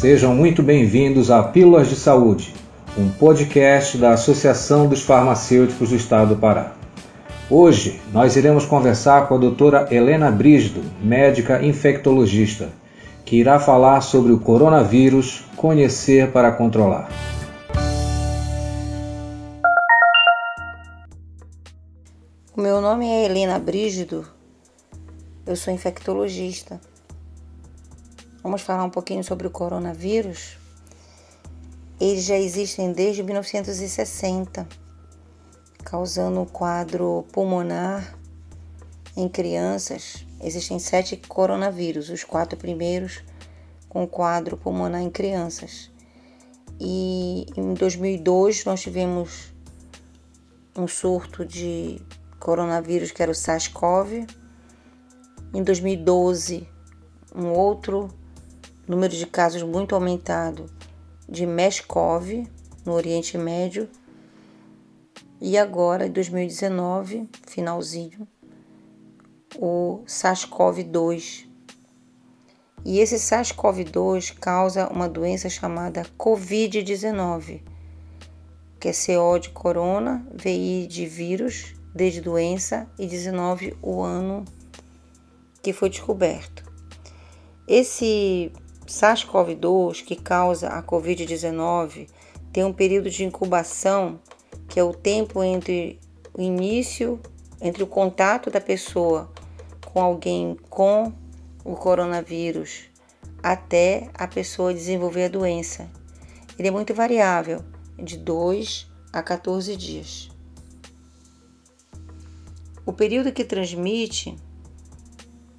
Sejam muito bem-vindos a Pílulas de Saúde, um podcast da Associação dos Farmacêuticos do Estado do Pará. Hoje nós iremos conversar com a doutora Helena Brígido, médica infectologista, que irá falar sobre o coronavírus, conhecer para controlar. Meu nome é Helena Brígido, eu sou infectologista. Vamos falar um pouquinho sobre o coronavírus. Eles já existem desde 1960, causando um quadro pulmonar em crianças. Existem sete coronavírus, os quatro primeiros com quadro pulmonar em crianças. E em 2002 nós tivemos um surto de coronavírus que era o SARS-CoV. Em 2012, um outro número de casos muito aumentado de MERS-CoV no Oriente Médio. E agora, em 2019, finalzinho, o SARS-CoV-2. E esse SARS-CoV-2 causa uma doença chamada Covid-19, que é CO de corona, VI de vírus, D de doença e 19 o ano que foi descoberto. Esse SARS-CoV-2 que causa a Covid-19 tem um período de incubação que é o tempo entre o início, entre o contato da pessoa com alguém com o coronavírus até a pessoa desenvolver a doença. Ele é muito variável, de 2 a 14 dias. O período que transmite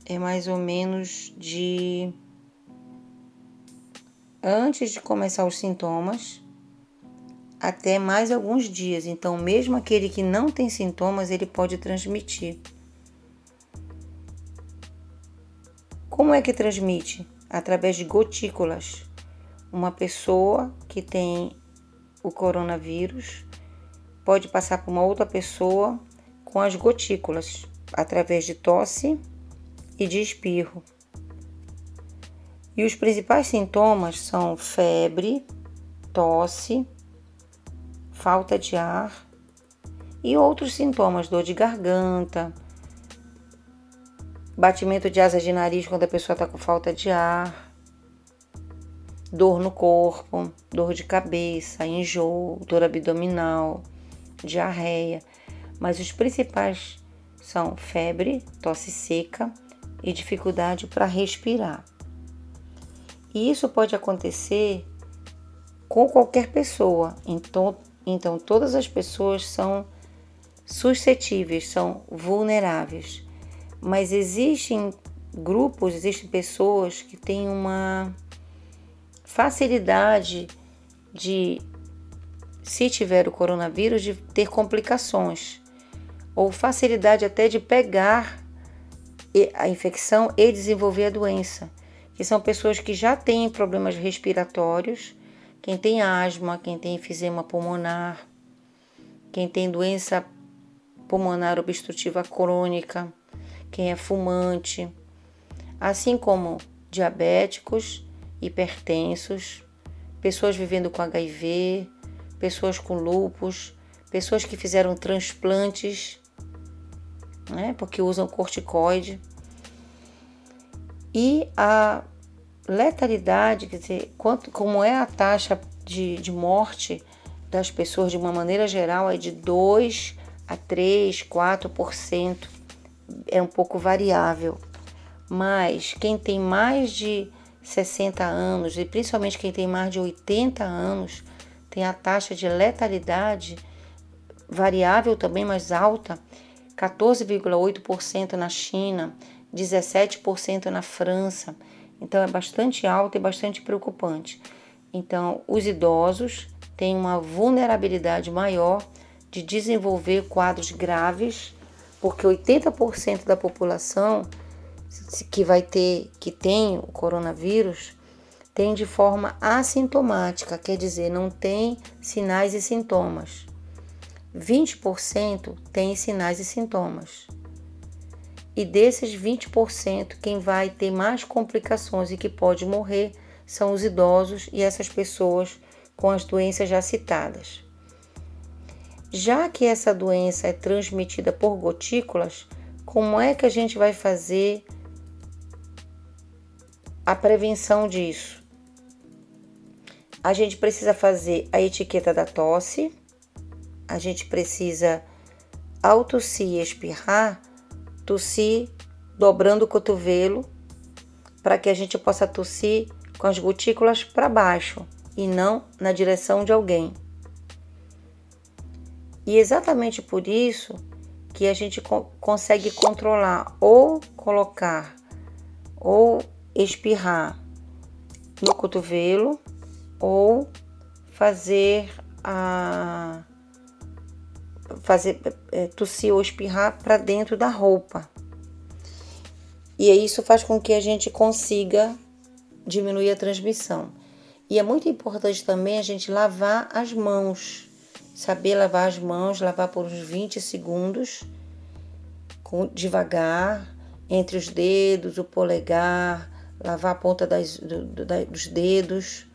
é mais ou menos de antes de começar os sintomas até mais alguns dias. Então, mesmo aquele que não tem sintomas, ele pode transmitir. Como é que transmite? Através de gotículas. Uma pessoa que tem o coronavírus pode passar para uma outra pessoa com as gotículas, através de tosse e de espirro. E os principais sintomas são febre, tosse, falta de ar e outros sintomas, dor de garganta, batimento de asas de nariz quando a pessoa está com falta de ar, dor no corpo, dor de cabeça, enjoo, dor abdominal, diarreia. Mas os principais são febre, tosse seca e dificuldade para respirar. E isso pode acontecer com qualquer pessoa. Então, então todas as pessoas são suscetíveis, são vulneráveis. Mas existem grupos, existem pessoas que têm uma facilidade de, se tiver o coronavírus, de ter complicações, ou facilidade até de pegar a infecção e desenvolver a doença que são pessoas que já têm problemas respiratórios, quem tem asma, quem tem enfisema pulmonar, quem tem doença pulmonar obstrutiva crônica, quem é fumante, assim como diabéticos, hipertensos, pessoas vivendo com HIV, pessoas com lupus, pessoas que fizeram transplantes, né, porque usam corticoide. E a letalidade, quer dizer, quanto, como é a taxa de, de morte das pessoas de uma maneira geral, é de 2 a 3, 4%. É um pouco variável. Mas quem tem mais de 60 anos, e principalmente quem tem mais de 80 anos, tem a taxa de letalidade variável também mais alta, 14,8% na China, 17% na França. Então é bastante alto e bastante preocupante. Então, os idosos têm uma vulnerabilidade maior de desenvolver quadros graves, porque 80% da população que vai ter, que tem o coronavírus, tem de forma assintomática, quer dizer, não tem sinais e sintomas. 20% tem sinais e sintomas. E desses 20%, quem vai ter mais complicações e que pode morrer são os idosos e essas pessoas com as doenças já citadas. Já que essa doença é transmitida por gotículas, como é que a gente vai fazer a prevenção disso? A gente precisa fazer a etiqueta da tosse, a gente precisa, e espirrar, tossir dobrando o cotovelo para que a gente possa tossir com as gotículas para baixo e não na direção de alguém. E exatamente por isso que a gente co consegue controlar ou colocar ou espirrar no cotovelo ou fazer a fazer é, tossir ou espirrar para dentro da roupa. E isso faz com que a gente consiga diminuir a transmissão. E é muito importante também a gente lavar as mãos. Saber lavar as mãos, lavar por uns 20 segundos, com, devagar, entre os dedos, o polegar, lavar a ponta das, do, do, dos dedos,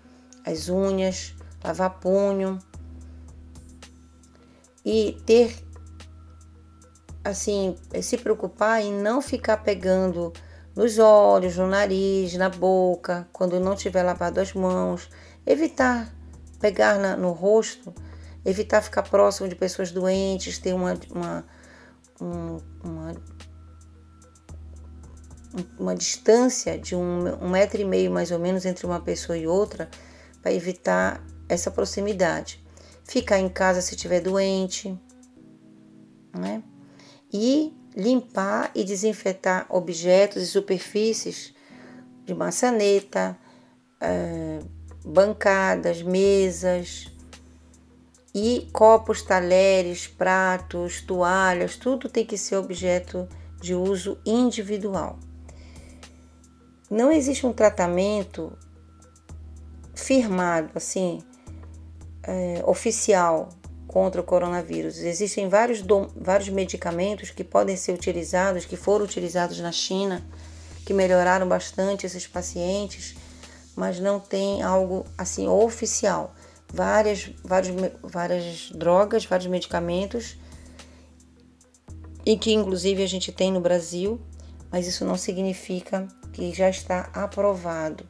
as unhas, lavar punho. E ter, assim, se preocupar em não ficar pegando nos olhos, no nariz, na boca, quando não tiver lavado as mãos, evitar pegar na, no rosto, evitar ficar próximo de pessoas doentes, ter uma, uma, um, uma, uma distância de um, um metro e meio mais ou menos entre uma pessoa e outra, para evitar essa proximidade. Ficar em casa se estiver doente, né? E limpar e desinfetar objetos e superfícies de maçaneta, é, bancadas, mesas e copos, talheres, pratos, toalhas, tudo tem que ser objeto de uso individual. Não existe um tratamento firmado, assim, é, oficial contra o coronavírus. Existem vários, vários medicamentos que podem ser utilizados, que foram utilizados na China, que melhoraram bastante esses pacientes, mas não tem algo assim oficial. Várias, várias, várias drogas, vários medicamentos, e que inclusive a gente tem no Brasil, mas isso não significa que já está aprovado.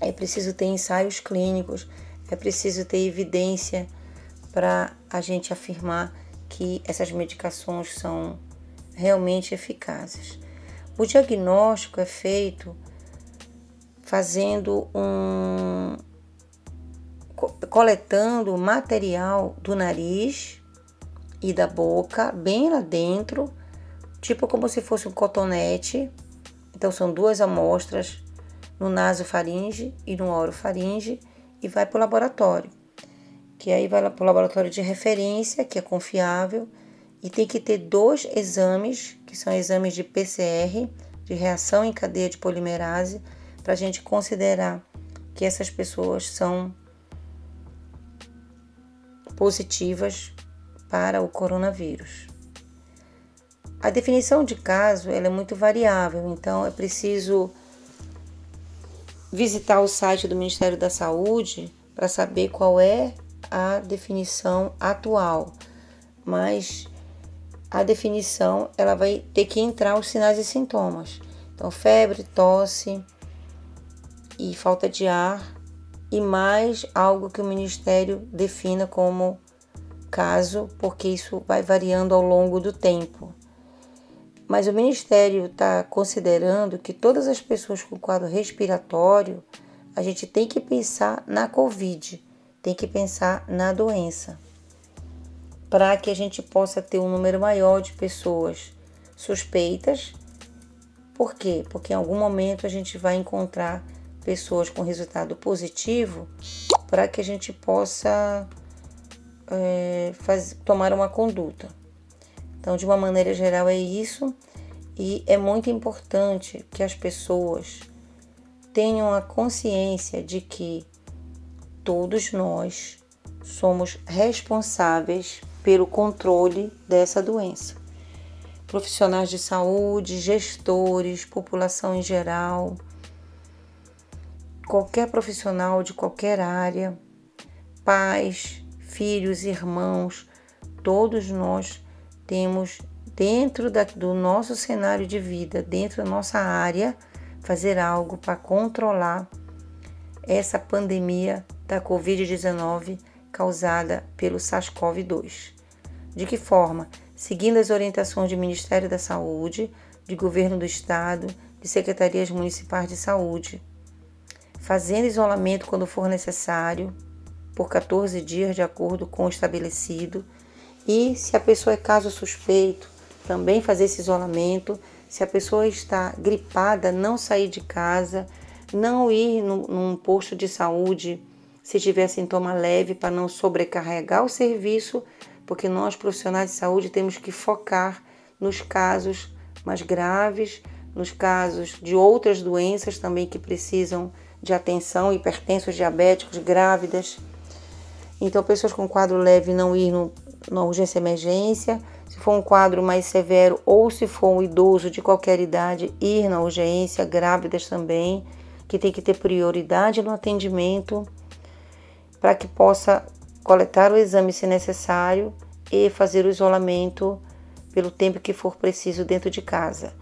É preciso ter ensaios clínicos, é preciso ter evidência para a gente afirmar que essas medicações são realmente eficazes. O diagnóstico é feito fazendo um coletando material do nariz e da boca bem lá dentro, tipo como se fosse um cotonete. Então são duas amostras no nasofaringe e no orofaringe e vai para o laboratório que aí vai para o laboratório de referência, que é confiável, e tem que ter dois exames, que são exames de PCR, de reação em cadeia de polimerase, para a gente considerar que essas pessoas são positivas para o coronavírus. A definição de caso ela é muito variável, então é preciso visitar o site do Ministério da Saúde para saber qual é a definição atual, mas a definição ela vai ter que entrar os sinais e sintomas. Então, febre, tosse e falta de ar e mais algo que o Ministério defina como caso, porque isso vai variando ao longo do tempo. Mas o Ministério está considerando que todas as pessoas com quadro respiratório, a gente tem que pensar na Covid tem que pensar na doença, para que a gente possa ter um número maior de pessoas suspeitas. Por quê? Porque em algum momento a gente vai encontrar pessoas com resultado positivo para que a gente possa é, faz, tomar uma conduta. Então, de uma maneira geral, é isso. E é muito importante que as pessoas tenham a consciência de que todos nós somos responsáveis pelo controle dessa doença. Profissionais de saúde, gestores, população em geral. qualquer profissional de qualquer área, pais, filhos, irmãos, todos nós temos dentro da, do nosso cenário de vida, dentro da nossa área, fazer algo para controlar essa pandemia da Covid-19 causada pelo SARS-CoV-2. De que forma? Seguindo as orientações do Ministério da Saúde, de Governo do Estado, de secretarias municipais de saúde, fazendo isolamento quando for necessário, por 14 dias, de acordo com o estabelecido, e se a pessoa é caso suspeito, também fazer esse isolamento. Se a pessoa está gripada, não sair de casa, não ir no, num posto de saúde se tiver sintoma leve para não sobrecarregar o serviço, porque nós profissionais de saúde temos que focar nos casos mais graves, nos casos de outras doenças também que precisam de atenção, hipertensos, diabéticos, grávidas. Então, pessoas com quadro leve não ir no, na urgência emergência, se for um quadro mais severo ou se for um idoso de qualquer idade, ir na urgência, grávidas também, que tem que ter prioridade no atendimento para que possa coletar o exame se necessário e fazer o isolamento pelo tempo que for preciso dentro de casa.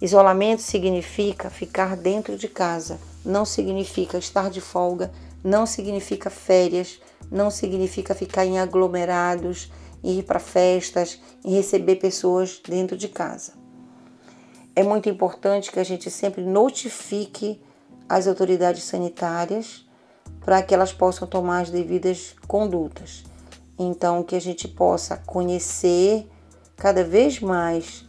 Isolamento significa ficar dentro de casa, não significa estar de folga, não significa férias, não significa ficar em aglomerados, ir para festas e receber pessoas dentro de casa. É muito importante que a gente sempre notifique as autoridades sanitárias para que elas possam tomar as devidas condutas. Então, que a gente possa conhecer cada vez mais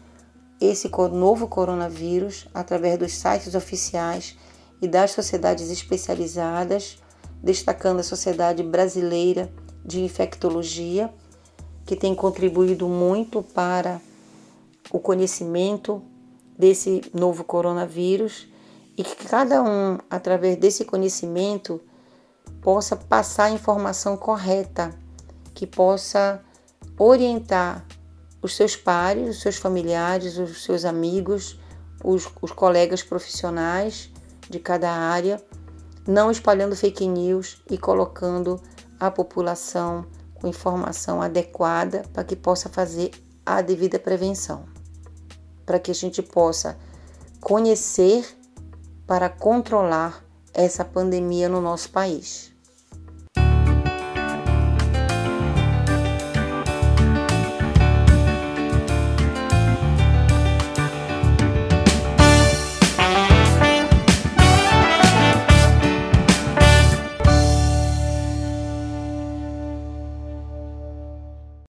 esse novo coronavírus através dos sites oficiais e das sociedades especializadas, destacando a Sociedade Brasileira de Infectologia que tem contribuído muito para o conhecimento desse novo coronavírus e que cada um, através desse conhecimento, possa passar a informação correta, que possa orientar os seus pares, os seus familiares, os seus amigos, os, os colegas profissionais de cada área, não espalhando fake news e colocando a população com informação adequada para que possa fazer a devida prevenção, para que a gente possa conhecer para controlar essa pandemia no nosso país.